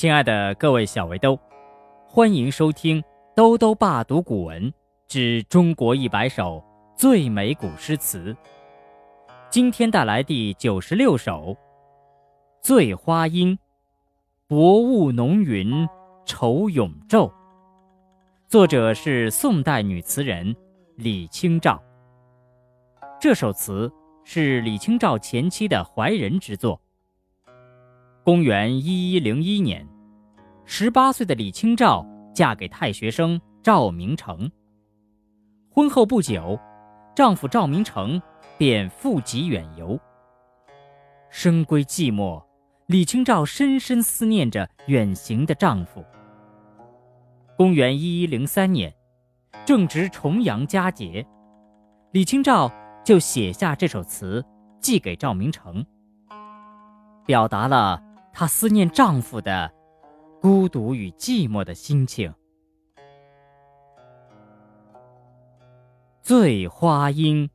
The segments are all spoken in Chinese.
亲爱的各位小围兜，欢迎收听《兜兜爸读古文之中国一百首最美古诗词》。今天带来第九十六首《醉花阴》，薄雾浓云愁永昼。作者是宋代女词人李清照。这首词是李清照前妻的怀人之作。公元一一零一年，十八岁的李清照嫁给太学生赵明诚。婚后不久，丈夫赵明诚便负笈远游。深闺寂寞，李清照深深思念着远行的丈夫。公元一一零三年，正值重阳佳节，李清照就写下这首词，寄给赵明诚，表达了。她思念丈夫的孤独与寂寞的心情。醉花阴，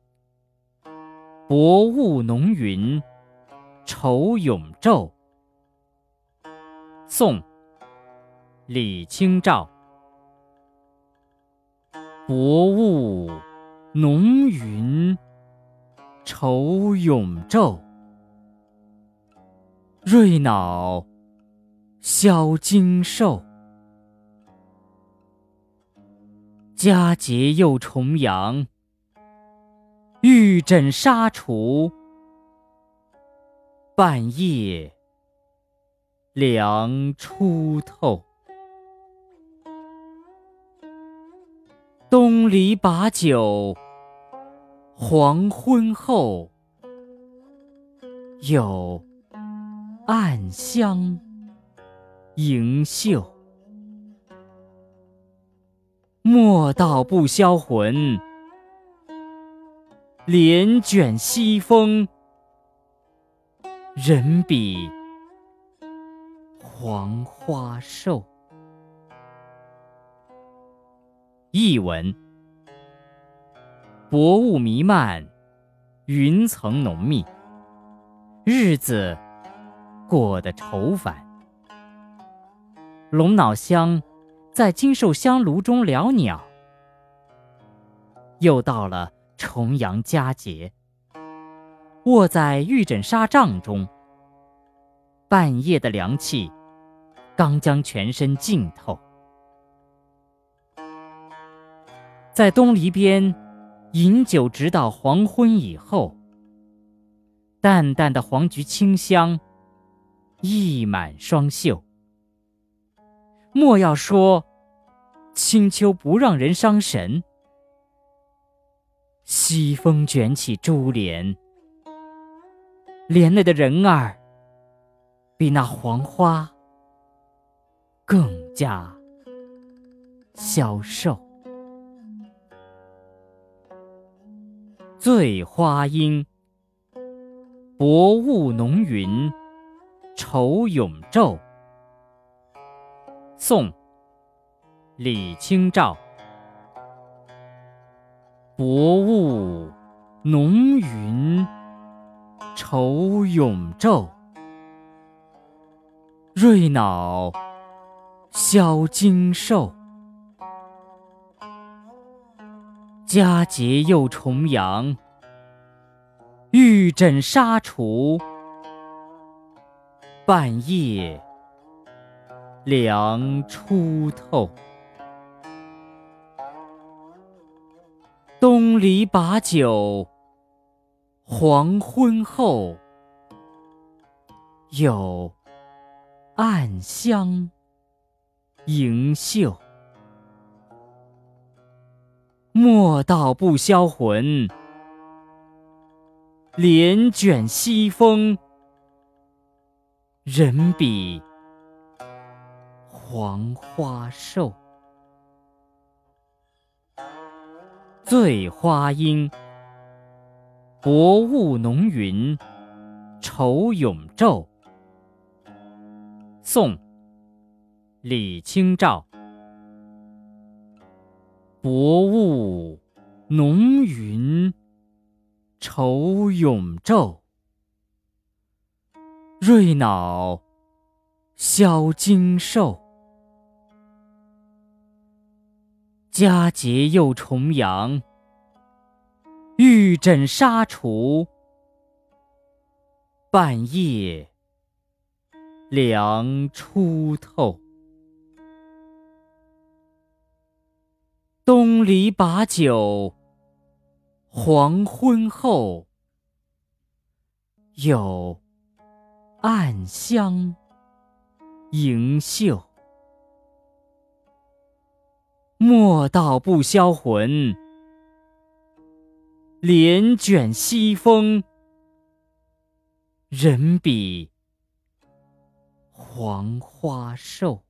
薄雾浓云愁永昼。宋，李清照。薄雾浓云愁永昼。瑞脑消金兽，佳节又重阳。玉枕纱厨，半夜凉初透。东篱把酒黄昏后，有。暗香盈袖，莫道不销魂。帘卷西风，人比黄花瘦。译文：薄雾弥漫，云层浓密，日子。过得愁烦，龙脑香在金寿香炉中袅袅。又到了重阳佳节，卧在玉枕纱帐中，半夜的凉气刚将全身浸透，在东篱边饮酒，直到黄昏以后，淡淡的黄菊清香。溢满双袖。莫要说，清秋不让人伤神。西风卷起珠帘，帘内的人儿，比那黄花更加消瘦。醉花阴，薄雾浓云。愁永昼。宋，李清照。薄雾浓云愁永昼，瑞脑消金兽。佳节又重阳，玉枕纱厨。半夜凉初透，东篱把酒黄昏后，有暗香盈袖。莫道不销魂，帘卷西风。人比黄花瘦。醉花阴，薄雾浓云愁永昼。宋，李清照。薄雾浓云愁永昼。瑞脑消金兽。佳节又重阳，玉枕纱厨，半夜凉初透。东篱把酒黄昏后，有暗香盈袖。莫道不销魂，帘卷西风，人比黄花瘦。